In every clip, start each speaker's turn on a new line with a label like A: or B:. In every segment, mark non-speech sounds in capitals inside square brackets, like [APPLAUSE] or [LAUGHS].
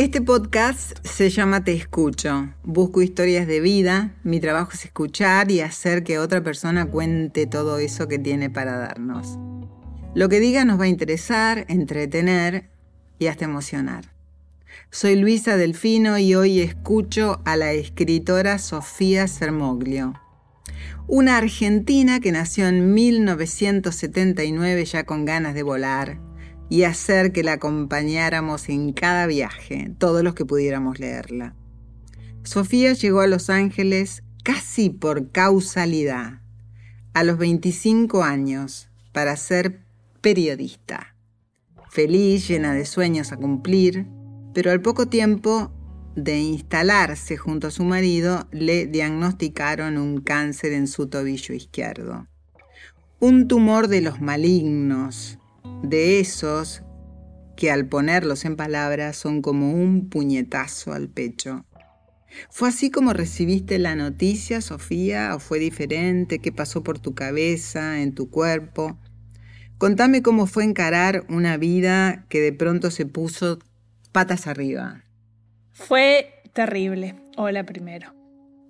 A: Este podcast se llama Te Escucho. Busco historias de vida. Mi trabajo es escuchar y hacer que otra persona cuente todo eso que tiene para darnos. Lo que diga nos va a interesar, entretener y hasta emocionar. Soy Luisa Delfino y hoy escucho a la escritora Sofía Sermoglio. Una argentina que nació en 1979 ya con ganas de volar, y hacer que la acompañáramos en cada viaje, todos los que pudiéramos leerla. Sofía llegó a Los Ángeles casi por causalidad, a los 25 años, para ser periodista. Feliz, llena de sueños a cumplir, pero al poco tiempo de instalarse junto a su marido, le diagnosticaron un cáncer en su tobillo izquierdo. Un tumor de los malignos, de esos que al ponerlos en palabras son como un puñetazo al pecho. ¿Fue así como recibiste la noticia, Sofía, o fue diferente? ¿Qué pasó por tu cabeza, en tu cuerpo? Contame cómo fue encarar una vida que de pronto se puso patas arriba.
B: Fue terrible, hola primero,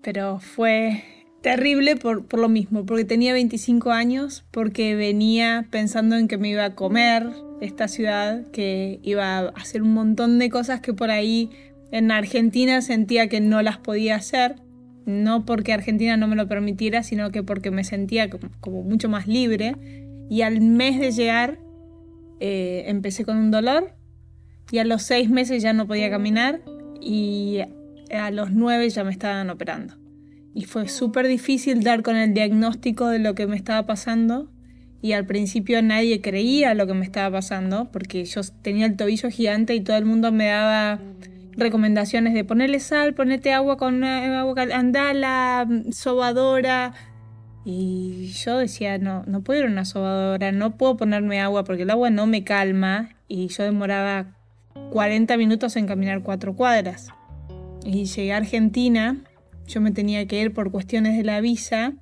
B: pero fue Terrible por, por, lo mismo, porque tenía 25 años, porque venía pensando en que me iba a comer esta ciudad, que iba a hacer un montón de cosas que por ahí en Argentina sentía que no las podía hacer, no porque Argentina no me lo permitiera, sino que porque me sentía como, mucho más libre. Y al mes de llegar eh, empecé con un dolor y a los seis meses ya no podía caminar y a los nueve ya me estaban operando. Y fue súper difícil dar con el diagnóstico de lo que me estaba pasando y al principio nadie creía lo que me estaba pasando porque yo tenía el tobillo gigante y todo el mundo me daba recomendaciones de ponerle sal, ponete agua con agua andala, sobadora. Y yo decía, no, no puedo ir a una sobadora, no puedo ponerme agua porque el agua no me calma y yo demoraba 40 minutos en caminar cuatro cuadras. Y llegué a Argentina yo me tenía que ir por cuestiones de la visa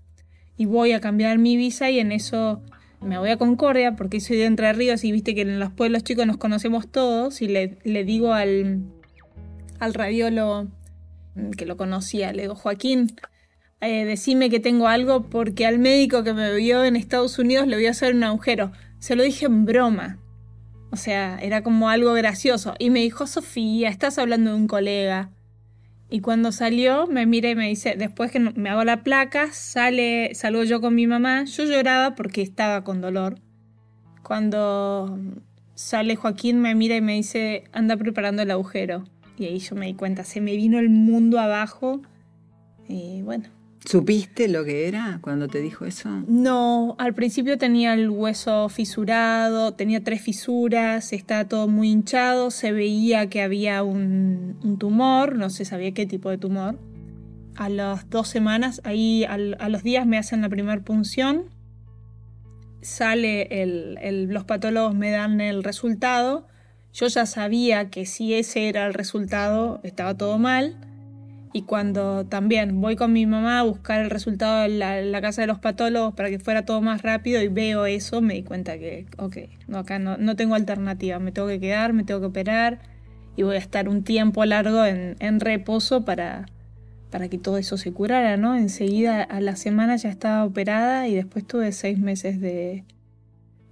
B: y voy a cambiar mi visa y en eso me voy a Concordia porque soy de Entre Ríos y viste que en los pueblos chicos nos conocemos todos y le, digo al, al radiólogo que lo conocía, le digo, Joaquín, eh, decime que tengo algo porque al médico que me vio en Estados Unidos le voy a hacer un agujero. Se lo dije en broma. O sea, era como algo gracioso. Y me dijo, Sofía, estás hablando de un colega. Y cuando salió, me mira y me dice, después que me hago la placa, sale, salgo yo con mi mamá. Yo lloraba porque estaba con dolor. Cuando sale Joaquín, me mira y me dice, anda preparando el agujero. Y ahí yo me di cuenta, se me vino el mundo abajo. Y bueno,
A: ¿Supiste lo que era cuando te dijo eso?
B: No, al principio tenía el hueso fisurado, tenía tres fisuras, estaba todo muy hinchado, se veía que había un, tumor, no se sabía qué tipo de tumor. A las dos semanas, ahí a los días me hacen la primera punción, sale el, los patólogos me dan el resultado, yo ya sabía que si ese era el resultado estaba todo mal y cuando también voy con mi mamá a buscar el resultado en la, casa de los patólogos para que fuera todo más rápido y veo eso, me di cuenta que, ok, no, acá no, no tengo alternativa, me tengo que quedar, me tengo que operar y voy a estar un tiempo largo en, en reposo para, para que todo eso se curara, ¿no? Enseguida a la semana ya estaba operada y después tuve seis meses de,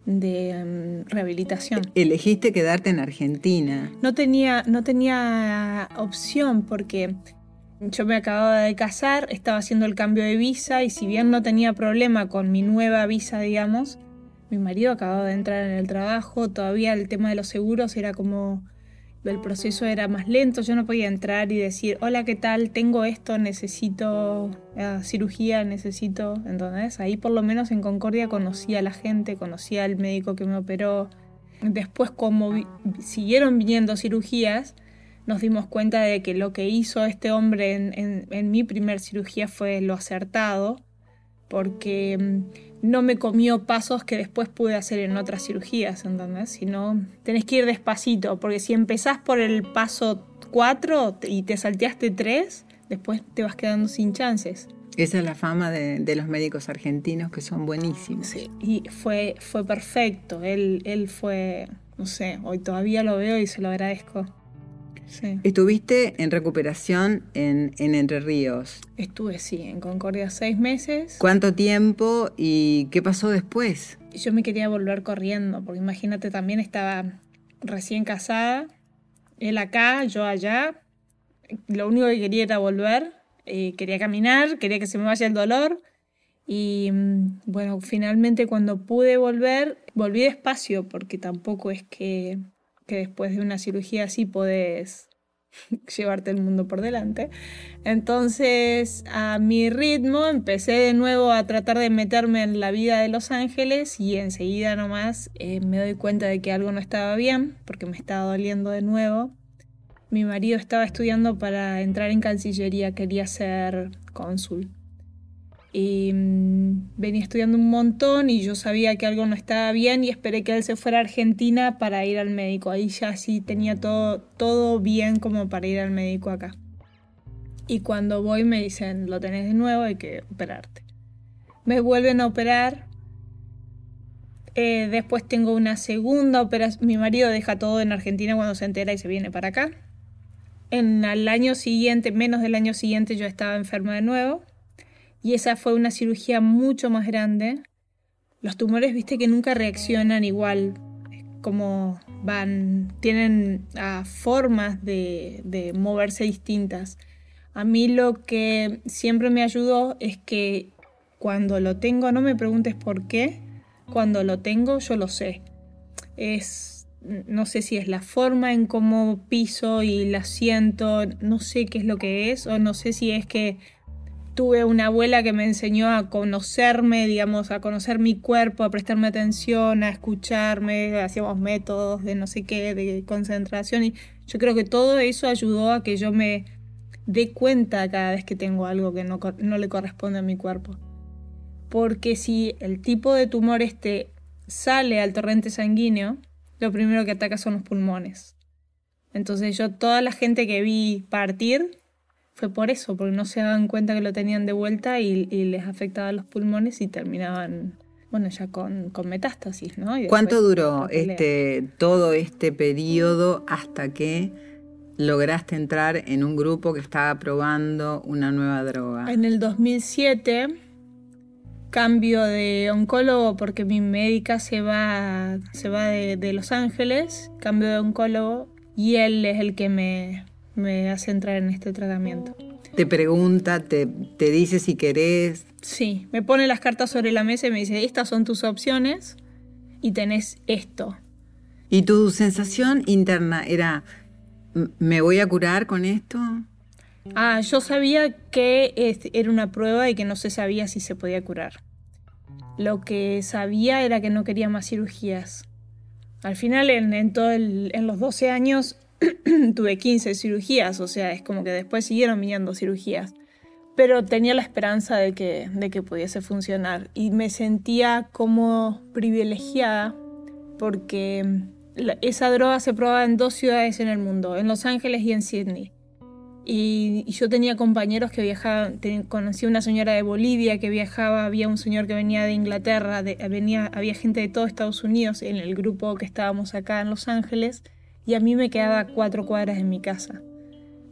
B: de em, rehabilitación.
A: Elegiste quedarte en Argentina.
B: No tenía, no tenía opción porque yo me acababa de casar, estaba haciendo el cambio de visa y si bien no tenía problema con mi nueva visa, digamos, mi marido acababa de entrar en el trabajo, todavía el tema de los seguros era como el proceso era más lento, yo no podía entrar y decir, hola, ¿qué tal? Tengo esto, necesito eh, cirugía, necesito, entonces ahí por lo menos en Concordia conocí a la gente, conocí al médico que me operó. Después como siguieron viniendo cirugías, nos dimos cuenta de que lo que hizo este hombre en, mi primer cirugía fue lo acertado, porque mm, no me comió pasos que después pude hacer en otras cirugías, ¿entendés? Sino tenés que ir despacito, porque si empezás por el paso 4 y te salteaste 3, después te vas quedando sin chances.
A: Esa es la fama de, los médicos argentinos que son buenísimos.
B: Sí, y fue, fue perfecto. Él, él fue, no sé, hoy todavía lo veo y se lo agradezco.
A: ¿Estuviste en recuperación en, Entre Ríos?
B: Estuve, sí, en Concordia seis meses.
A: ¿Cuánto tiempo y qué pasó después?
B: Yo me quería volver corriendo, porque imagínate, también estaba recién casada, él acá, yo allá. Lo único que quería era volver, eh, quería caminar, quería que se me vaya el dolor. Y mm, bueno, finalmente cuando pude volver, volví despacio, porque tampoco es que que después de una cirugía así podés [LAUGHS] llevarte el mundo por delante. Entonces, a mi ritmo, empecé de nuevo a tratar de meterme en la vida de Los Ángeles y enseguida nomás eh, me doy cuenta de que algo no estaba bien, porque me estaba doliendo de nuevo. Mi marido estaba estudiando para entrar en Cancillería, quería ser cónsul y mm, venía estudiando un montón y yo sabía que algo no estaba bien y esperé que él se fuera a Argentina para ir al médico. Ahí ya sí tenía todo, todo bien como para ir al médico acá. Y cuando voy me dicen, lo tenés de nuevo, hay que operarte. Me vuelven a operar. Eh, después tengo una segunda operación. Mi marido deja todo en Argentina cuando se entera y se viene para acá. En el año siguiente, menos del año siguiente, yo estaba enferma de nuevo y esa fue una cirugía mucho más grande. Los tumores, viste que nunca reaccionan igual, como van, tienen ah, formas de, de moverse distintas. A mí lo que siempre me ayudó es que cuando lo tengo, no me preguntes por qué, cuando lo tengo yo lo sé. Es, no sé si es la forma en cómo piso y la siento, no sé qué es lo que es, o no sé si es que tuve una abuela que me enseñó a conocerme, digamos, a conocer mi cuerpo, a prestarme atención, a escucharme, hacíamos métodos de no sé qué, de concentración y yo creo que todo eso ayudó a que yo me dé cuenta cada vez que tengo algo que no, no le corresponde a mi cuerpo. Porque si el tipo de tumor este sale al torrente sanguíneo, lo primero que ataca son los pulmones. Entonces yo toda la gente que vi partir fue por eso, porque no se daban cuenta que lo tenían de vuelta y, les afectaba los pulmones y terminaban, bueno, ya con, metástasis, ¿no?
A: ¿Cuánto duró este, todo este periodo hasta que lograste entrar en un grupo que estaba probando una nueva droga?
B: En el 2007 cambio de oncólogo porque mi médica se va, se va de, de Los Ángeles, cambio de oncólogo y él es el que me, me hace entrar en este tratamiento.
A: Te pregunta, te, te dice si querés.
B: Sí, me pone las cartas sobre la mesa y me dice, estas son tus opciones y tenés esto.
A: ¿Y tu sensación interna era, me voy a curar con esto?
B: Ah, yo sabía que era una prueba y que no se sabía si se podía curar. Lo que sabía era que no quería más cirugías. Al final, en, en, todo en los 12 años, [CLEARS THROAT] tuve 15 cirugías, o sea, es como que después siguieron viniendo cirugías. Pero tenía la esperanza de que, de que pudiese funcionar y me sentía como privilegiada porque esa droga se probaba en dos ciudades en el mundo, en Los Ángeles y en Sydney. Y, yo tenía compañeros que viajaban, conocí una señora de Bolivia que viajaba, había un señor que venía de Inglaterra, venía, había gente de todo Estados Unidos en el grupo que estábamos acá en Los Ángeles y a mí me quedaba cuatro cuadras en mi casa.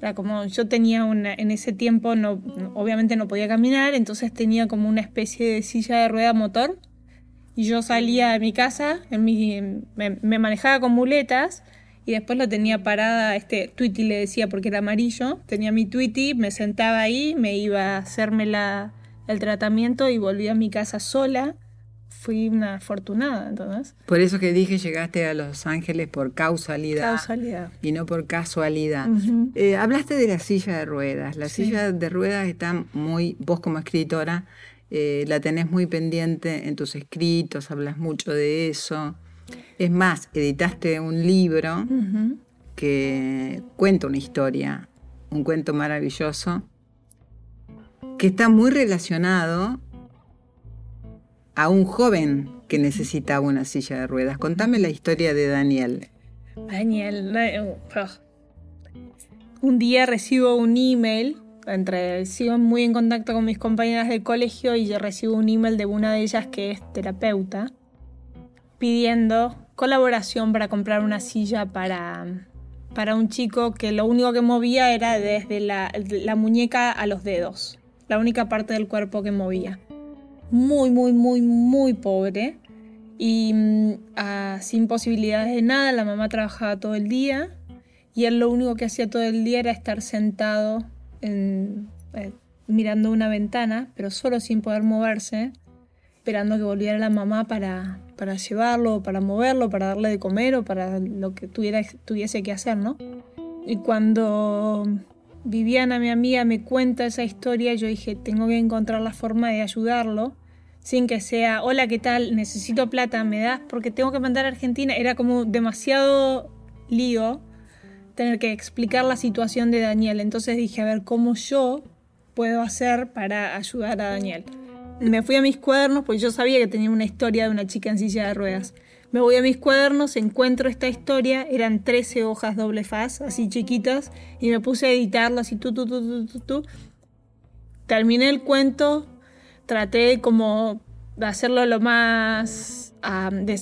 B: Era como yo tenía una, en ese tiempo no, obviamente no podía caminar, entonces tenía como una especie de silla de rueda motor y yo salía de mi casa, en mi, me, manejaba con muletas y después lo tenía parada, este Tweety le decía porque era amarillo, tenía mi Tweety, me sentaba ahí, me iba a hacerme la, el tratamiento y volvía a mi casa sola fui una afortunada, entonces.
A: Por eso que dije llegaste a Los Ángeles por causalidad.
B: Causalidad.
A: Y no por casualidad. Eh, hablaste de la silla de ruedas. La silla de ruedas está muy, vos como escritora, eh, la tenés muy pendiente en tus escritos, hablas mucho de eso. Es más, editaste un libro que cuenta una historia, un cuento maravilloso, que está muy relacionado a un joven que necesitaba una silla de ruedas. Contame la historia de Daniel.
B: Daniel, un día recibo un email entre sigo muy en contacto con mis compañeras del colegio y yo recibo un email de una de ellas que es terapeuta pidiendo colaboración para comprar una silla para, para un chico que lo único que movía era desde la muñeca a los dedos, la única parte del cuerpo que movía. Muy, muy, muy, muy pobre y mm, sin posibilidades de nada. La mamá trabajaba todo el día y él lo único que hacía todo el día era estar sentado en, eh, mirando una ventana, pero solo sin poder moverse, esperando que volviera la mamá para, para llevarlo, para moverlo, para darle de comer o para lo que tuviera, tuviese que hacer, ¿no? Y cuando Viviana, mi amiga, me cuenta esa historia, yo dije, tengo que encontrar la forma de ayudarlo sin que sea, hola, ¿qué tal? Necesito plata, ¿me das? Porque tengo que mandar a Argentina. Era como demasiado lío tener que explicar la situación de Daniel. Entonces dije, a ver, ¿cómo yo puedo hacer para ayudar a Daniel? Me fui a mis cuadernos, pues yo sabía que tenía una historia de una chica en silla de ruedas. Me voy a mis cuadernos, encuentro esta historia, eran 13 hojas doble faz, así chiquitas, y me puse a editarlas y tú, tú, tú, tú, tú. Terminé el cuento, traté como de hacerlo lo más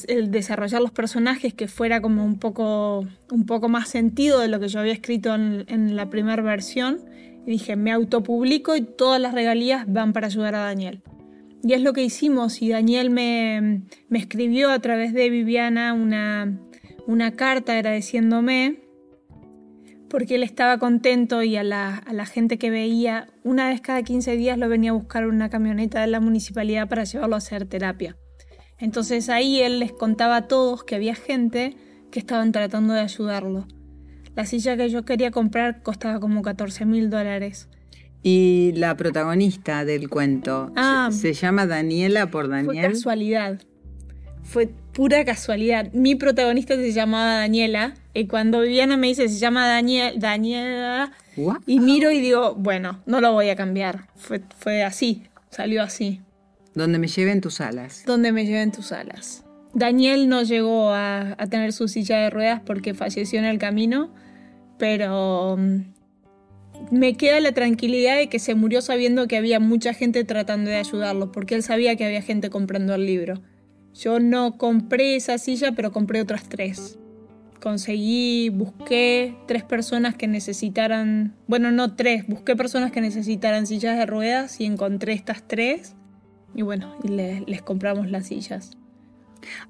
B: el desarrollar los personajes que fuera como un poco un poco más sentido de lo que yo había escrito en, la primera versión y dije me autopublico y todas las regalías van para ayudar a Daniel y es lo que hicimos y Daniel me, me escribió a través de Viviana una, una carta agradeciéndome porque él estaba contento y a la, gente que veía, una vez cada 15 días lo venía a buscar una camioneta de la municipalidad para llevarlo a hacer terapia. Entonces ahí él les contaba a todos que había gente que estaban tratando de ayudarlo. La silla que yo quería comprar costaba como 14 mil dólares.
A: Y la protagonista del cuento ah, se llama Daniela por Daniel.
B: Fue casualidad. Fue pura casualidad. Mi protagonista se llamaba Daniela y cuando Viviana me dice se llama Daniel, Daniela, y miro y digo, bueno, no lo voy a cambiar. Fue, fue así, salió así.
A: Donde me lleven tus alas.
B: Donde me lleven tus alas. Daniel no llegó a, a tener su silla de ruedas porque falleció en el camino, pero mm, me queda la tranquilidad de que se murió sabiendo que había mucha gente tratando de ayudarlo, porque él sabía que había gente comprando el libro. Yo no compré esa silla, pero compré otras tres conseguí, busqué tres personas que necesitaran, bueno, no tres, busqué personas que necesitaran sillas de ruedas y encontré estas tres y bueno, y les compramos las sillas.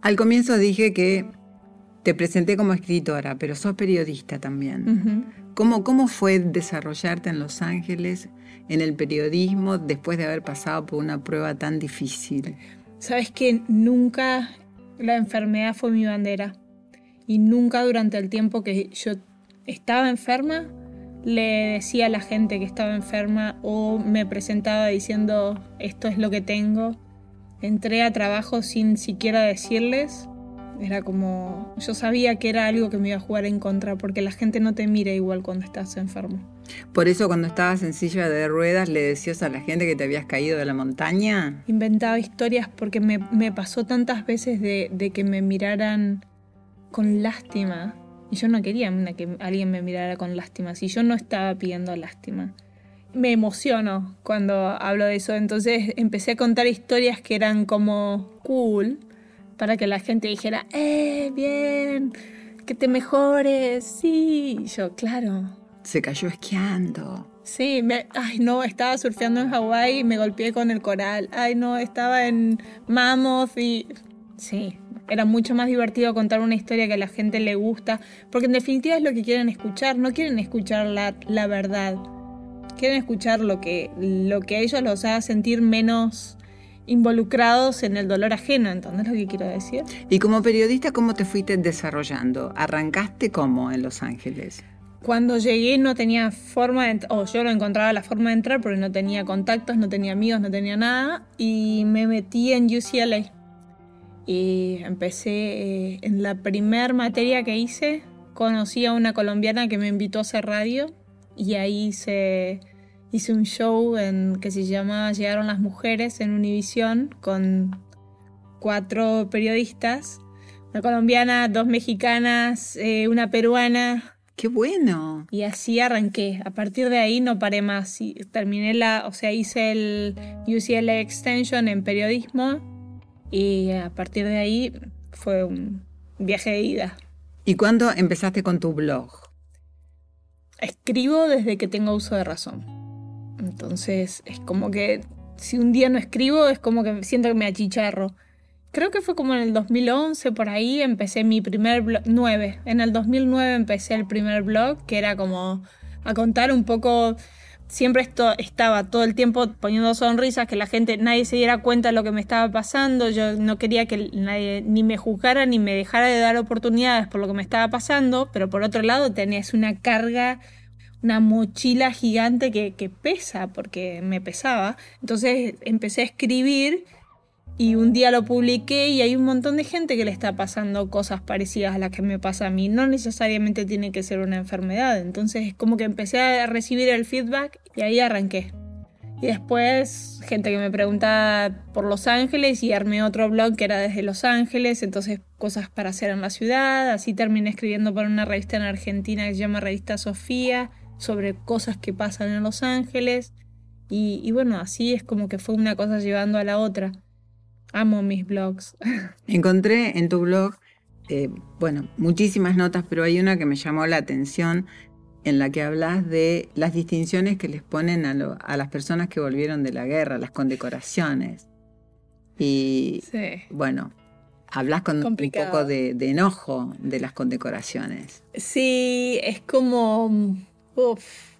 A: Al comienzo dije que te presenté como escritora, pero sos periodista también. ¿Cómo, ¿Cómo fue desarrollarte en Los Ángeles en el periodismo después de haber pasado por una prueba tan difícil?
B: Sabes que nunca la enfermedad fue mi bandera y nunca durante el tiempo que yo estaba enferma le decía a la gente que estaba enferma o me presentaba diciendo esto es lo que tengo. Entré a trabajo sin siquiera decirles. Era como, yo sabía que era algo que me iba a jugar en contra, porque la gente no te mira igual cuando estás enfermo.
A: Por eso cuando estabas en silla de ruedas le decías a la gente que te habías caído de la montaña.
B: Inventaba historias porque me, pasó tantas veces de, de que me miraran con lástima. Y yo no quería que alguien me mirara con lástima, si yo no estaba pidiendo lástima. Me emociono cuando hablo de eso, entonces empecé a contar historias que eran como cool, para que la gente dijera, ¡eh, bien! ¡Que te mejores! Sí, y yo, claro.
A: Se cayó esquiando.
B: Sí, me, ay no, estaba surfeando en Hawái y me golpeé con el coral. Ay no, estaba en Mammoth y... Sí, era mucho más divertido contar una historia que a la gente le gusta, porque en definitiva es lo que quieren escuchar, no quieren escuchar la, la verdad, quieren escuchar lo que, lo que a ellos los haga sentir menos involucrados en el dolor ajeno, ¿entendés lo que quiero decir?
A: Y como periodista, ¿cómo te fuiste desarrollando? ¿Arrancaste cómo en Los Ángeles?
B: Cuando llegué no tenía forma de, o yo no encontraba la forma de entrar porque no tenía contactos, no tenía amigos, no tenía nada y me metí en UCLA y empecé eh, en la primer materia que hice, conocí a una colombiana que me invitó a hacer radio y ahí hice, hice un show en, que se llamaba Llegaron las mujeres en Univisión con cuatro periodistas, una colombiana, dos mexicanas, eh, una peruana.
A: Qué bueno.
B: Y así arranqué. A partir de ahí no paré más. terminé la, o sea, hice el UCLA Extension en periodismo y a partir de ahí fue un viaje de ida.
A: ¿Y cuándo empezaste con tu blog?
B: Escribo desde que tengo uso de razón. Entonces es como que si un día no escribo es como que siento que me achicharro. Creo que fue como en el 2011, por ahí empecé mi primer blog, 9. En el 2009 empecé el primer blog, que era como a contar un poco, siempre esto estaba todo el tiempo poniendo sonrisas, que la gente, nadie se diera cuenta de lo que me estaba pasando, yo no quería que nadie ni me juzgara ni me dejara de dar oportunidades por lo que me estaba pasando, pero por otro lado tenías una carga una mochila gigante que, pesa, porque me pesaba. Entonces empecé a escribir y un día lo publiqué y hay un montón de gente que le está pasando cosas parecidas a las que me pasa a mí. No necesariamente tiene que ser una enfermedad. Entonces como que empecé a recibir el feedback y ahí arranqué. Y después gente que me preguntaba por Los Ángeles y armé otro blog que era desde Los Ángeles, entonces cosas para hacer en la ciudad. Así terminé escribiendo para una revista en Argentina que se llama Revista Sofía sobre cosas que pasan en Los Ángeles. Y, bueno, así es como que fue una cosa llevando a la otra. Amo mis blogs. [LAUGHS]
A: Encontré en tu blog, eh, bueno, muchísimas notas, pero hay una que me llamó la atención en la que hablas de las distinciones que les ponen a, las personas que volvieron de la guerra, las condecoraciones. Y bueno, hablas con un poco de, de, enojo de las condecoraciones.
B: Sí, es como Uf.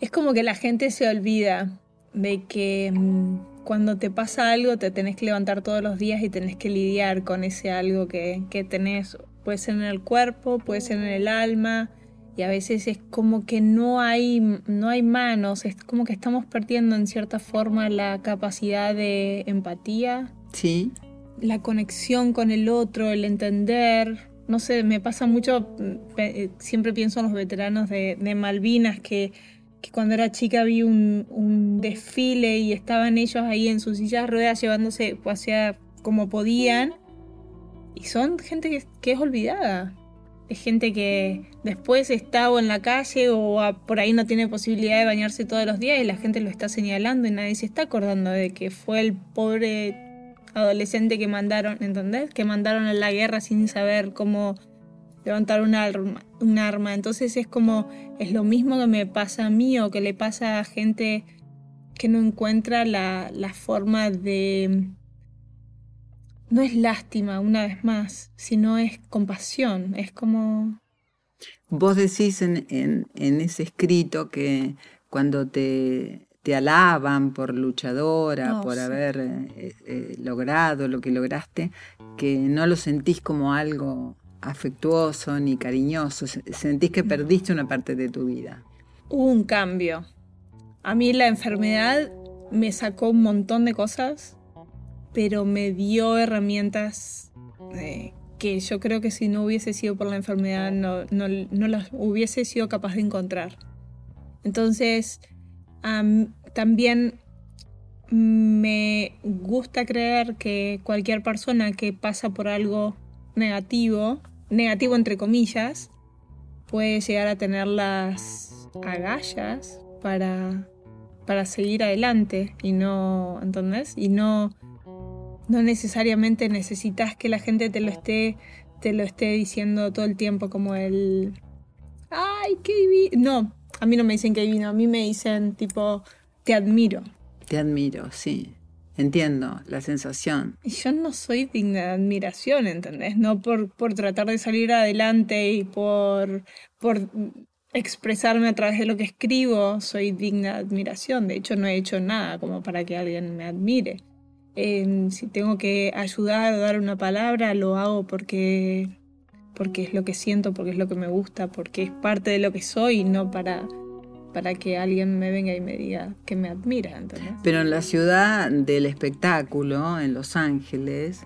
B: Es como que la gente se olvida de que mm, cuando te pasa algo te tenés que levantar todos los días y tenés que lidiar con ese algo que, que tenés. Puede ser en el cuerpo, puede ser en el alma, y a veces es como que no hay, no hay manos, es como que estamos perdiendo en cierta forma la capacidad de empatía.
A: Sí.
B: La conexión con el otro, el entender no sé, me pasa mucho, eh, siempre pienso en los veteranos de, Malvinas, que, cuando era chica vi un, desfile y estaban ellos ahí en sus sillas ruedas llevándose hacia como podían. Y son gente que, es olvidada. Es gente que después está o en la calle o por ahí no tiene posibilidad de bañarse todos los días y la gente lo está señalando y nadie se está acordando de que fue el pobre adolescente que mandaron, ¿entendés? Que mandaron a la guerra sin saber cómo levantar un arma, un arma. Entonces es como, es lo mismo que me pasa a mí o que le pasa a gente que no encuentra la, forma de... No es lástima, una vez más, sino es compasión, es como...
A: Vos decís en, en ese escrito que cuando te te alaban por luchadora, por haber eh, eh, logrado lo que lograste, que no lo sentís como algo afectuoso ni cariñoso, sentís que perdiste una parte de tu vida.
B: Hubo un cambio. A mí la enfermedad me sacó un montón de cosas, pero me dio herramientas eh, que yo creo que si no hubiese sido por la enfermedad no, no las hubiese sido capaz de encontrar. Entonces, también me gusta creer que cualquier persona que pasa por algo negativo, negativo entre comillas, puede llegar a tener las agallas para, para seguir adelante y no, ¿entendés? Y no, no necesariamente necesitas que la gente te lo esté, te lo esté diciendo todo el tiempo como el, ay, qué. No, a mí no me dicen que divino, a mí me dicen tipo, te admiro.
A: Te admiro, sí. Entiendo la sensación.
B: Y yo no soy digna de admiración, ¿entendés? No por, por tratar de salir adelante y por, por expresarme a través de lo que escribo, soy digna de admiración. De hecho, no he hecho nada como para que alguien me admire. si tengo que ayudar o dar una palabra, lo hago porque porque es lo que siento, porque es lo que me gusta, porque es parte de lo que soy, no para, para que alguien me venga y me diga que me admira.
A: Pero en la ciudad del espectáculo, en Los Ángeles,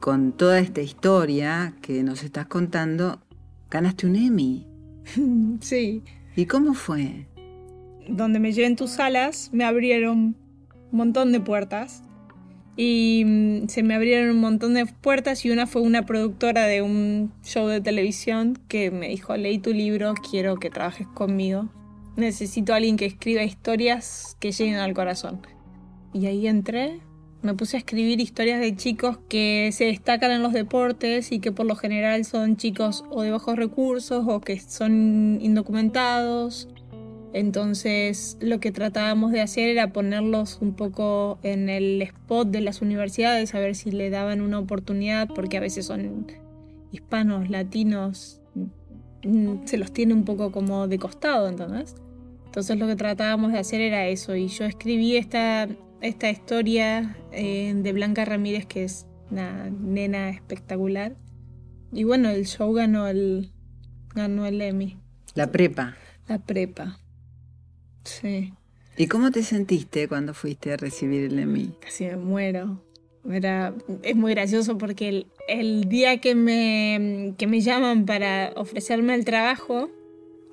A: con toda esta historia que nos estás contando, ganaste un Emmy. [LAUGHS]
B: sí.
A: ¿Y cómo fue?
B: Donde me lleven tus alas, me abrieron un montón de puertas Y mm, se me abrieron un montón de puertas y una fue una productora de un show de televisión que me dijo, leí tu libro, quiero que trabajes conmigo. Necesito a alguien que escriba historias que lleguen al corazón. Y ahí entré, me puse a escribir historias de chicos que se destacan en los deportes y que por lo general son chicos o de bajos recursos o que son indocumentados entonces lo que tratábamos de hacer era ponerlos un poco en el spot de las universidades, a ver si le daban una oportunidad, porque a veces son hispanos, latinos, mm, se los tiene un poco como de costado, ¿entendés? Entonces lo que tratábamos de hacer era eso, y yo escribí esta, esta historia eh, de Blanca Ramírez, que es una nena espectacular. Y bueno, el show ganó el, ganó el Emmy.
A: La prepa.
B: La prepa. Sí.
A: ¿Y cómo te sentiste cuando fuiste a recibir el Emmy?
B: Casi me muero. Era, es muy gracioso porque el, día que me, que me llaman para ofrecerme el trabajo,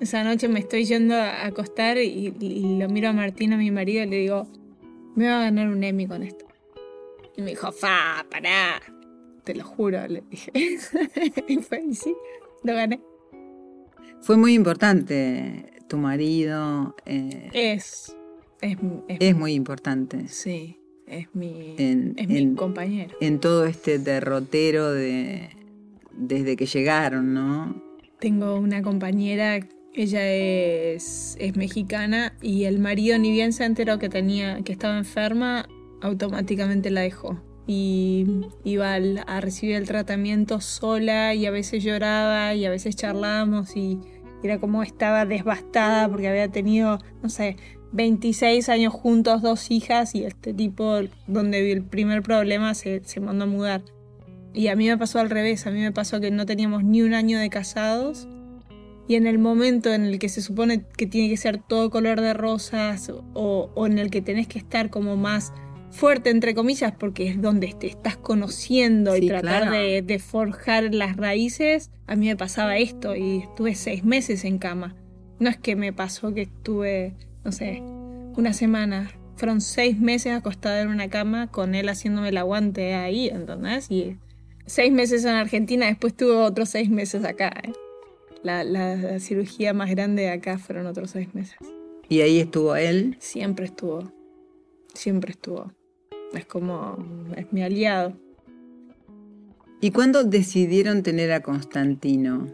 B: esa noche me estoy yendo a acostar y, lo miro a Martín, a mi marido, y le digo, me va a ganar un Emmy con esto. Y me dijo, fa, pará. Te lo juro, le dije. [LAUGHS] y fue, y sí, lo gané.
A: Fue muy importante tu marido.
B: Eh, es,
A: es, muy importante.
B: Sí, es mi, es mi compañero.
A: En todo este derrotero de desde que llegaron, ¿no?
B: Tengo una compañera, ella es, es mexicana y el marido ni bien se enteró que tenía, que estaba enferma, automáticamente la dejó y iba a recibir el tratamiento sola y a veces lloraba y a veces charlábamos y era como estaba devastada porque había tenido, no sé, 26 años juntos, dos hijas y este tipo, donde el primer problema, se, se mandó a mudar. Y a mí me pasó al revés, a mí me pasó que no teníamos ni un año de casados y en el momento en el que se supone que tiene que ser todo color de rosas o, o en el que tenés que estar como más fuerte, entre comillas, porque es donde te estás conociendo y tratar de, forjar las raíces, a mí me pasaba esto y estuve seis meses en cama. No es que me pasó que estuve, no sé, una semana. Fueron seis meses acostada en una cama con él haciéndome el aguante ahí, ¿entendés? Y seis meses en Argentina, después tuve otros seis meses acá. ¿eh? La, la cirugía más grande de acá fueron otros seis meses.
A: ¿Y ahí estuvo él?
B: Siempre estuvo. Siempre estuvo. Es como, es mi aliado.
A: ¿Y cuándo decidieron tener a Constantino?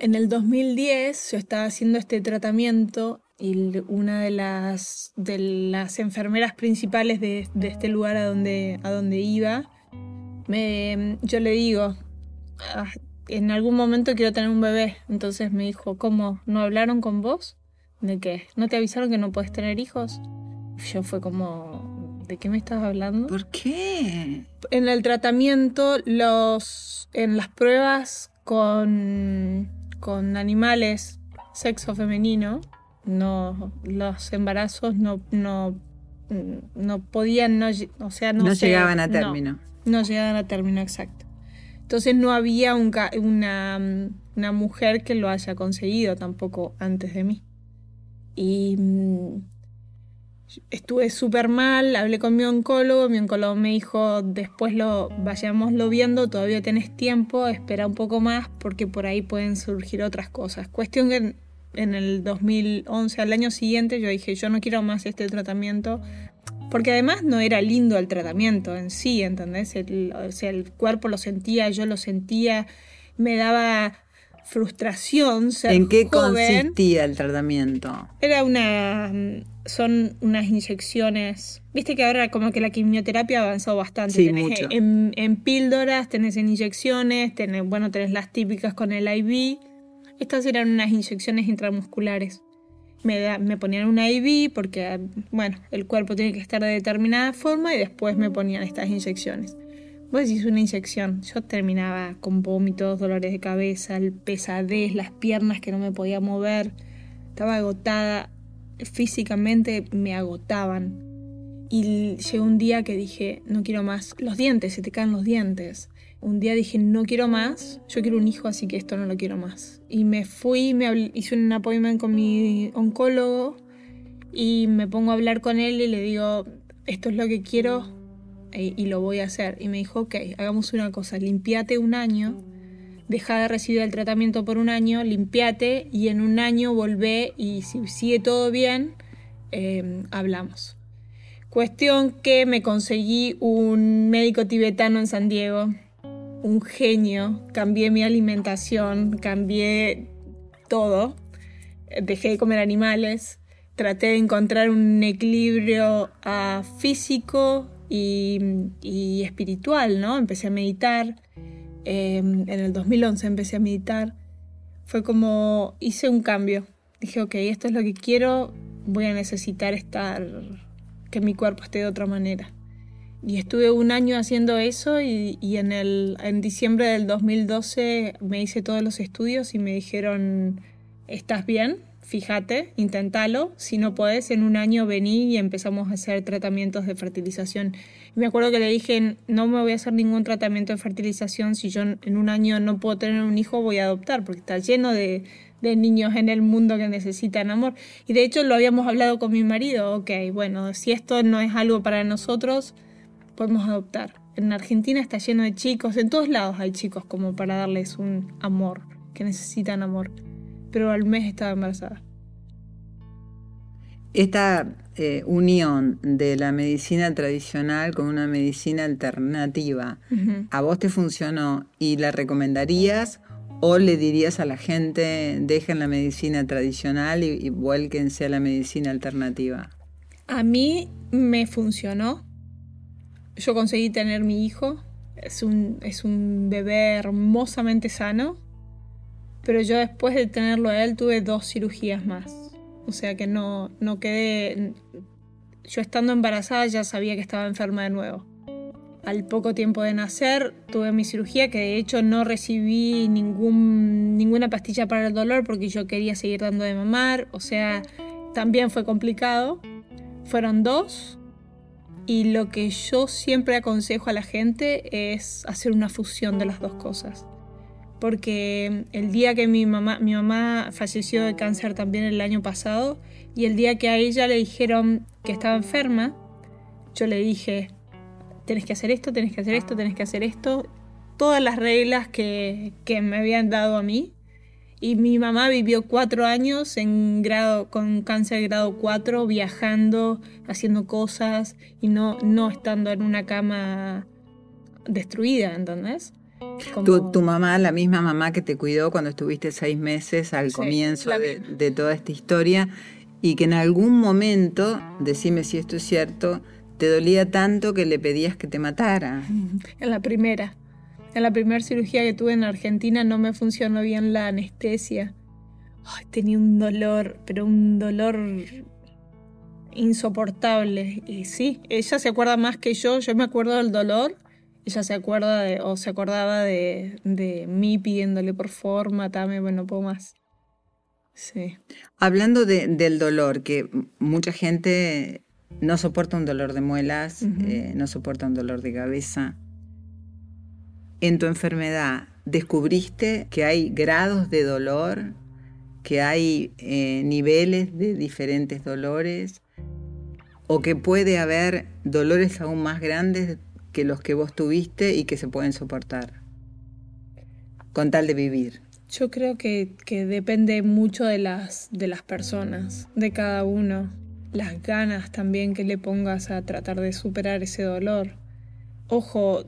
B: En el 2010 yo estaba haciendo este tratamiento y una de las, de las enfermeras principales de, este lugar a donde, a donde iba, me, yo le digo, ah, en algún momento quiero tener un bebé. Entonces me dijo, ¿cómo? ¿No hablaron con vos? ¿De qué? ¿No te avisaron que no puedes tener hijos? Yo fue como, ¿De qué me estás hablando?
A: ¿Por qué?
B: En el tratamiento, los, en las pruebas con, con animales sexo femenino, no, los embarazos no, no, no podían, no, o sea,
A: no, llegaban a término.
B: No, llegaban a término exacto. Entonces no había una, una mujer que lo haya conseguido tampoco antes de mí. Y mm, estuve súper mal, hablé con mi oncólogo, mi oncólogo me dijo, después lo vayámoslo viendo, todavía tenés tiempo, espera un poco más porque por ahí pueden surgir otras cosas. Cuestión que en, el 2011, al año siguiente, yo dije, yo no quiero más este tratamiento, porque además no era lindo el tratamiento en sí, ¿entendés? o sea, el cuerpo lo sentía, yo lo sentía, me daba frustración ser
A: ¿En qué consistía el tratamiento?
B: Era una son unas inyecciones. Viste que ahora como que la quimioterapia ha avanzado bastante.
A: Sí, mucho.
B: En, en, píldoras, tenés en inyecciones, tenés, bueno, tenés las típicas con el IV. Estas eran unas inyecciones intramusculares. Me, me ponían una IV porque, bueno, el cuerpo tiene que estar de determinada forma y después me ponían estas inyecciones. Vos decís una inyección, yo terminaba con vómitos, dolores de cabeza, el pesadez, las piernas que no me podía mover, estaba agotada físicamente me agotaban. Y llegó un día que dije, no quiero más. Los dientes, se te caen los dientes. Un día dije, no quiero más, yo quiero un hijo, así que esto no lo quiero más. Y me fui, me hice un appointment con mi oncólogo y me pongo a hablar con él y le digo, esto es lo que quiero, e, y lo voy a hacer. Y me dijo, ok, hagamos una cosa, limpiate un año, deja de recibir el tratamiento por un año, limpiate y en un año volvé y si sigue todo bien, em, hablamos. Cuestión que me conseguí un médico tibetano en San Diego, un genio, cambié mi alimentación, cambié todo, dejé de comer animales, traté de encontrar un equilibrio ah, físico y, espiritual, ¿no? Empecé a meditar, em, en el 2011 empecé a meditar, fue como hice un cambio, dije, ok, esto es lo que quiero, voy a necesitar estar, que mi cuerpo esté de otra manera. Y estuve un año haciendo eso y, en, el, en diciembre del 2012 me hice todos los estudios y me dijeron, ¿estás bien? Fíjate, inténtalo. Si no puedes, en un año vení y empezamos a hacer tratamientos de fertilización. Me acuerdo que le dije, no me voy a hacer ningún tratamiento de fertilización. Si yo en un año no puedo tener un hijo, voy a adoptar, porque está lleno de, de niños en el mundo que necesitan amor. Y de hecho lo habíamos hablado con mi marido. Ok, bueno, si esto no es algo para nosotros podemos adoptar. En Argentina está lleno de chicos, en todos lados hay chicos como para darles un amor, que necesitan amor. Pero al mes estaba embarazada.
A: Esta eh, unión de la medicina tradicional con una medicina alternativa, ¿a vos te funcionó y la recomendarías o le dirías a la gente dejen la medicina tradicional y, y vuélquense a la medicina alternativa?
B: A mí me funcionó yo conseguí tener mi hijo. Es un, es un bebé hermosamente sano. Pero yo después de tenerlo a él tuve dos cirugías más. O sea que no, no quedé... Yo estando embarazada ya sabía que estaba enferma de nuevo. Al poco tiempo de nacer tuve mi cirugía, que de hecho no recibí ningún, ninguna pastilla para el dolor porque yo quería seguir dando de mamar. O sea, también fue complicado. Fueron dos y lo que yo siempre aconsejo a la gente es hacer una fusión de las dos cosas. Porque el día que mi mamá, mi mamá falleció de cáncer también el año pasado, y el día que a ella le dijeron que estaba enferma, yo le dije, tenés que hacer esto, tenés que hacer esto, tenés que hacer esto. Todas las reglas que, me habían dado a mí, y mi mamá vivió cuatro años en grado, con cáncer grado 4, viajando, haciendo cosas y no, no estando en una cama destruida, ¿entendés?
A: Tu, mamá, la misma mamá que te cuidó cuando estuviste seis meses al comienzo de, de, toda esta historia y que en algún momento, decime si esto es cierto, te dolía tanto que le pedías que te matara. [LAUGHS]
B: En la primera. En la primera cirugía que tuve en Argentina no me funcionó bien la anestesia. tenía un dolor, pero un dolor insoportable. Y sí, ella se acuerda más que yo. Yo me acuerdo del dolor. Ella se acuerda de, o se acordaba de, de mí pidiéndole por favor, matame, bueno, no puedo más. Sí.
A: Hablando del dolor, que mucha gente no soporta un dolor de muelas, eh, no soporta un dolor de cabeza en tu enfermedad descubriste que hay grados de dolor, que hay eh, niveles de diferentes dolores, o que puede haber dolores aún más grandes que los que vos tuviste y que se pueden soportar, con tal de vivir.
B: Yo creo que, que depende mucho de las, de las personas, de cada uno, las ganas también que le pongas a tratar de superar ese dolor. Ojo,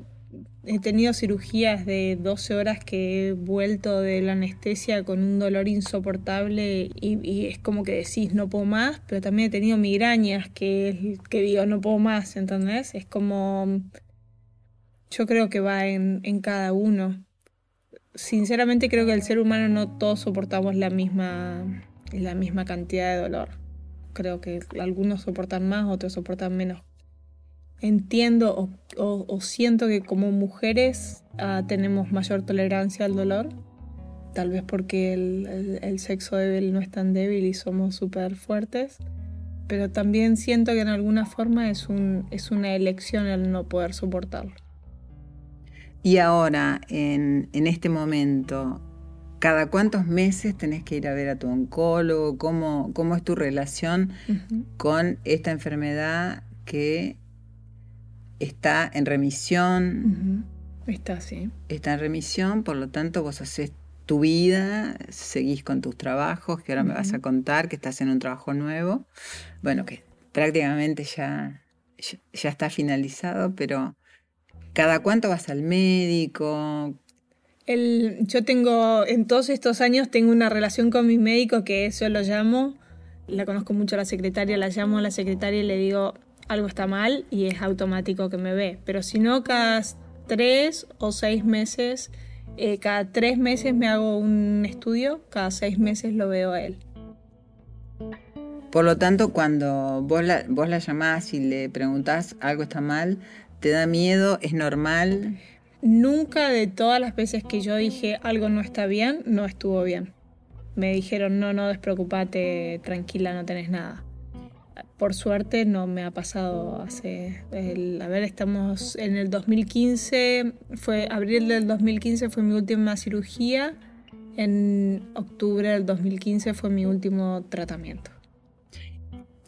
B: He tenido cirugías de 12 horas que he vuelto de la anestesia con un dolor insoportable y, es como que decís no puedo más, pero también he tenido migrañas que, que digo no puedo más, ¿entendés? Es como... Yo creo que va en, en cada uno. Sinceramente creo que el ser humano no todos soportamos la misma, la misma cantidad de dolor. Creo que algunos soportan más, otros soportan menos entiendo o, siento que como mujeres ah, tenemos mayor tolerancia al dolor, tal vez porque el, sexo débil no es tan débil y somos súper fuertes, pero también siento que en alguna forma es, un, es una elección el no poder soportarlo.
A: Y ahora, en, este momento, ¿cada cuántos meses tenés que ir a ver a tu oncólogo? ¿Cómo, cómo es tu relación con esta enfermedad que está en remisión.
B: Está, sí.
A: Está en remisión, por lo tanto vos haces tu vida, seguís con tus trabajos, que ahora me vas a contar que estás en un trabajo nuevo. Bueno, que prácticamente ya, ya está finalizado, pero ¿cada cuánto vas al médico?
B: El, yo tengo, en todos estos años, tengo una relación con mi médico que eso lo llamo, la conozco mucho a la secretaria, la llamo a la secretaria y le digo, algo está mal y es automático que me ve. Pero si no, cada tres o seis meses, eh, cada tres meses me hago un estudio, cada seis meses lo veo a él.
A: Por lo tanto, cuando vos la, vos la llamás y le preguntás algo está mal, ¿te da miedo? ¿Es normal?
B: Nunca de todas las veces que yo dije algo no está bien, no estuvo bien. Me dijeron, no, no, despreocupate, tranquila, no tenés nada. Por suerte no me ha pasado hace, a ver, estamos en el 2015, fue abril del 2015 fue mi última cirugía, en octubre del 2015 fue mi último tratamiento.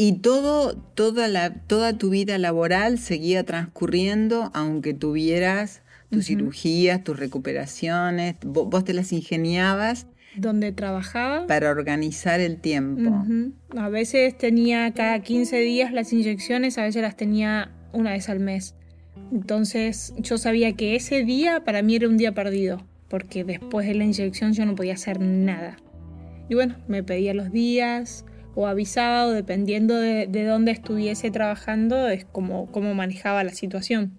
A: Y todo, toda, la, toda tu vida laboral seguía transcurriendo aunque tuvieras tus cirugías, tus recuperaciones, vos, te las ingeniabas.
B: Donde trabajaba.
A: Para organizar el tiempo.
B: A veces tenía cada 15 días las inyecciones, a veces las tenía una vez al mes. Entonces yo sabía que ese día para mí era un día perdido, porque después de la inyección yo no podía hacer nada. Y bueno, me pedía los días o avisaba o dependiendo de, dónde estuviese trabajando es como, como manejaba la situación.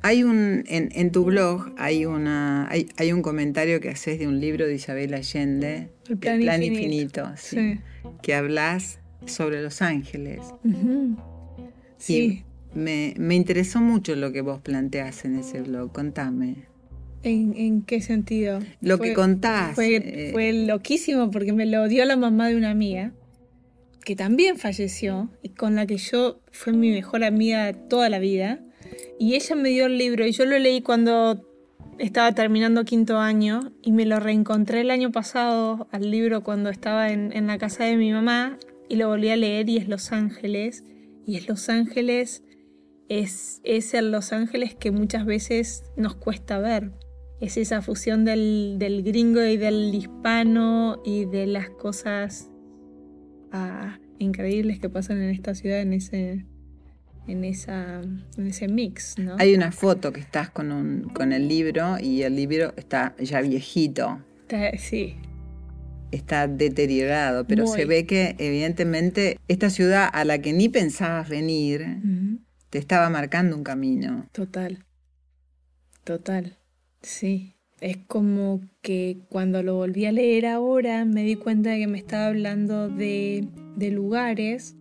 A: Hay un, en, tu blog hay, una, hay, un comentario que haces de un libro de Isabel Allende,
B: El Plan, Infinito,
A: que hablas sobre Los Ángeles.
B: Sí.
A: me, interesó mucho lo que vos planteás en ese blog, contame.
B: ¿En, qué sentido?
A: Lo que contás.
B: Fue, eh, fue loquísimo porque me lo dio la mamá de una amiga que también falleció y con la que yo fue mi mejor amiga toda la vida y ella me dio el libro y yo lo leí cuando estaba terminando quinto año y me lo reencontré el año pasado al libro cuando estaba en, la casa de mi mamá y lo volví a leer y es Los Ángeles. Y es Los Ángeles, es, es el Los Ángeles que muchas veces nos cuesta ver. Es esa fusión del, del gringo y del hispano y de las cosas ah, increíbles que pasan en esta ciudad, en ese, en, esa, en ese mix, ¿no?
A: Hay una foto que estás con, un, con el libro y el libro está ya viejito.
B: sí.
A: Está deteriorado, pero se ve que evidentemente esta ciudad a la que ni pensabas venir te estaba marcando un camino.
B: Total, total, sí. Es como que cuando lo volví a leer ahora me di cuenta de que me estaba hablando de, de lugares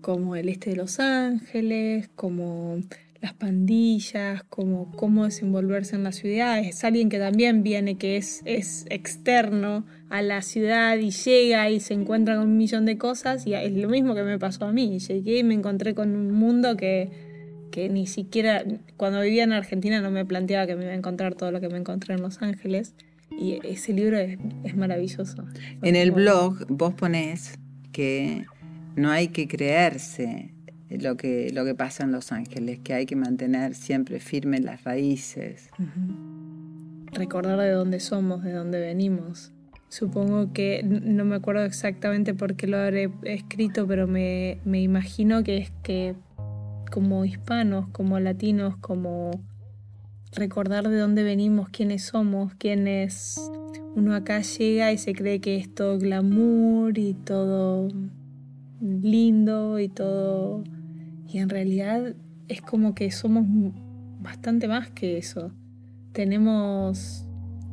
B: como el este de Los Ángeles, como las pandillas, como cómo desenvolverse en la ciudad. Es alguien que también viene, que es, es externo a la ciudad y llega y se encuentra con un millón de cosas y es lo mismo que me pasó a mí. Llegué y me encontré con un mundo que, que ni siquiera, cuando vivía en Argentina no me planteaba que me iba a encontrar todo lo que me encontré en Los Ángeles. Y ese libro es, es maravilloso.
A: En el blog vos ponés que no hay que creerse lo que, lo que pasa en Los Ángeles, que hay que mantener siempre firmes las raíces.
B: Recordar de dónde somos, de dónde venimos. Supongo que, no me acuerdo exactamente por qué lo habré escrito, pero me, me imagino que es que como hispanos, como latinos, como recordar de dónde venimos, quiénes somos, quiénes uno acá llega y se cree que es todo glamour y todo lindo y todo. Y en realidad es como que somos bastante más que eso. Tenemos.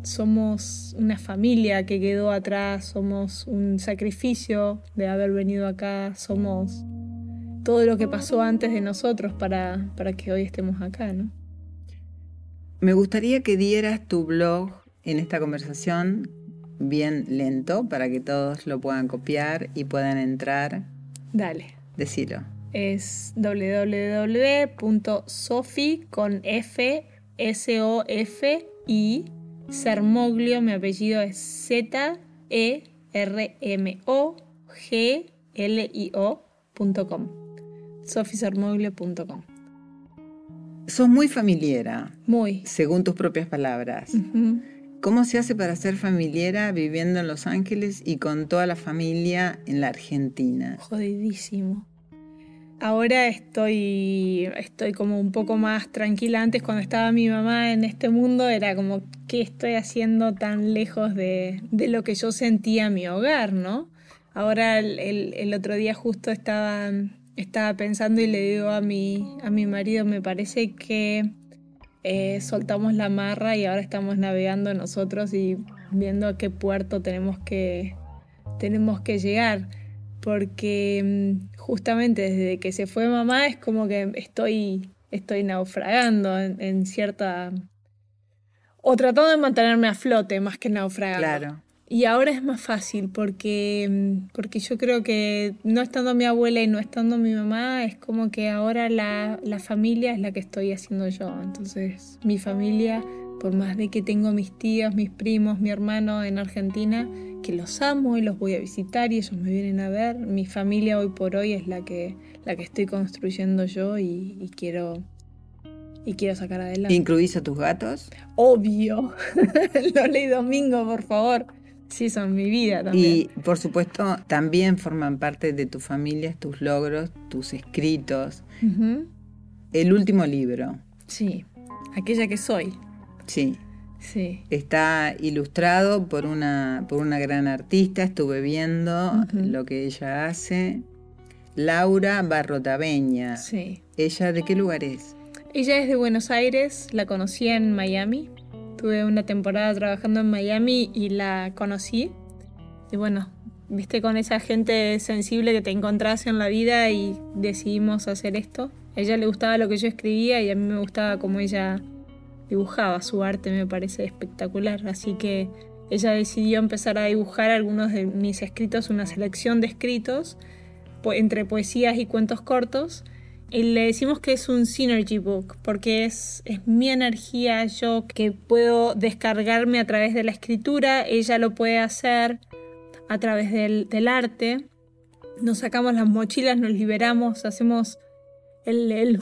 B: Somos una familia que quedó atrás, somos un sacrificio de haber venido acá, somos todo lo que pasó antes de nosotros para, para que hoy estemos acá, ¿no?
A: Me gustaría que dieras tu blog en esta conversación bien lento para que todos lo puedan copiar y puedan entrar
B: Dale.
A: Decilo.
B: Es www.sofi con F S O F I Sermoglio, mi apellido es Z E R M O G L I O.com. sofisermoglio.com.
A: Sos muy familiera.
B: Muy.
A: Según tus propias palabras. ¿Cómo se hace para ser familiera viviendo en Los Ángeles y con toda la familia en la Argentina?
B: Jodidísimo. Ahora estoy, estoy como un poco más tranquila. Antes cuando estaba mi mamá en este mundo era como, ¿qué estoy haciendo tan lejos de, de lo que yo sentía en mi hogar, no? Ahora el, el, otro día justo estaba, estaba pensando y le digo a mi, a mi marido, me parece que eh, soltamos la marra y ahora estamos navegando nosotros y viendo a qué puerto tenemos que, tenemos que llegar. Porque mm, justamente desde que se fue mamá es como que estoy, estoy naufragando en, en cierta... O tratando de mantenerme a flote más que naufragando.
A: Claro.
B: Y ahora es más fácil porque, mm, porque yo creo que no estando mi abuela y no estando mi mamá, es como que ahora la, la, familia es la que estoy haciendo yo. Entonces mi familia, por más de que tengo mis tíos, mis primos, mi hermano en Argentina, que los amo y los voy a visitar y ellos me vienen a ver, mi familia hoy por hoy es la que, la que estoy construyendo yo y, y quiero y quiero sacar adelante.
A: ¿Incluís a tus gatos?
B: Obvio. [LAUGHS] Lo leí domingo, por favor. Sí, son mi vida también.
A: Y por supuesto también forman parte de tu familia tus logros, tus escritos. El último libro.
B: Sí, aquella que soy.
A: Sí.
B: Sí.
A: Está ilustrado por una, por una gran artista, estuve viendo lo que ella hace. Laura Barrotabeña.
B: Sí.
A: ¿Ella de qué lugar es?
B: Ella es de Buenos Aires, la conocí en Miami. Tuve una temporada trabajando en Miami y la conocí. Y bueno, viste con esa gente sensible que te encontrás en la vida y decidimos hacer esto. A ella le gustaba lo que yo escribía y a mí me gustaba cómo ella dibujaba. Su arte me parece espectacular. Así que ella decidió empezar a dibujar algunos de mis escritos, una selección de escritos entre poesías y cuentos cortos y le decimos que es un synergy book porque es, es mi energía, yo que puedo descargarme a través de la escritura, ella lo puede hacer a través del, arte. Nos sacamos las mochilas, nos liberamos, hacemos el, el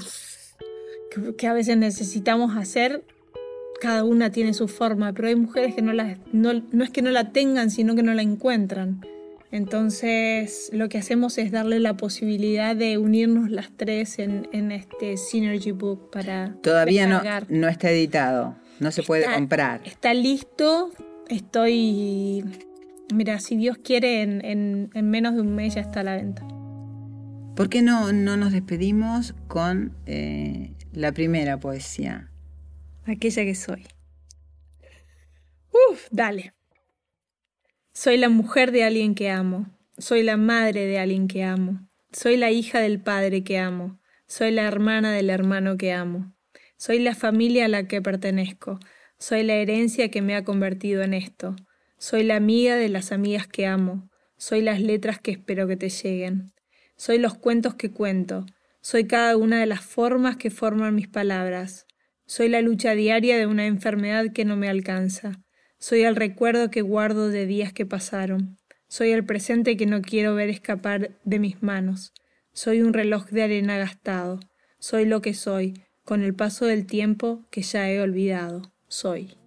B: [LAUGHS] que, a veces necesitamos hacer. Cada una tiene su forma, pero hay mujeres que no, la, no, no es que no la tengan, sino que no la encuentran. Entonces lo que hacemos es darle la posibilidad de unirnos las tres en, este Synergy Book para...
A: Todavía no, no, está editado, no se puede comprar.
B: Está listo, estoy... Mira, si Dios quiere, en, menos de un mes ya está a la venta.
A: ¿Por qué no, no nos despedimos con eh, la primera poesía?
B: Aquella que soy. Uf, dale. Soy la mujer de alguien que amo. Soy la madre de alguien que amo. Soy la hija del padre que amo. Soy la hermana del hermano que amo. Soy la familia a la que pertenezco. Soy la herencia que me ha convertido en esto. Soy la amiga de las amigas que amo. Soy las letras que espero que te lleguen. Soy los cuentos que cuento. Soy cada una de las formas que forman mis palabras. Soy la lucha diaria de una enfermedad que no me alcanza. Soy el recuerdo que guardo de días que pasaron. Soy el presente que no quiero ver escapar de mis manos. Soy un reloj de arena gastado. Soy lo que soy, con el paso del tiempo que ya he olvidado. Soy.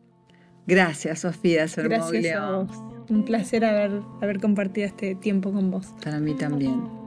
A: Gracias, Sofía.
B: Gracias a vos. Un placer haber, haber compartido este tiempo con vos.
A: Para mí también.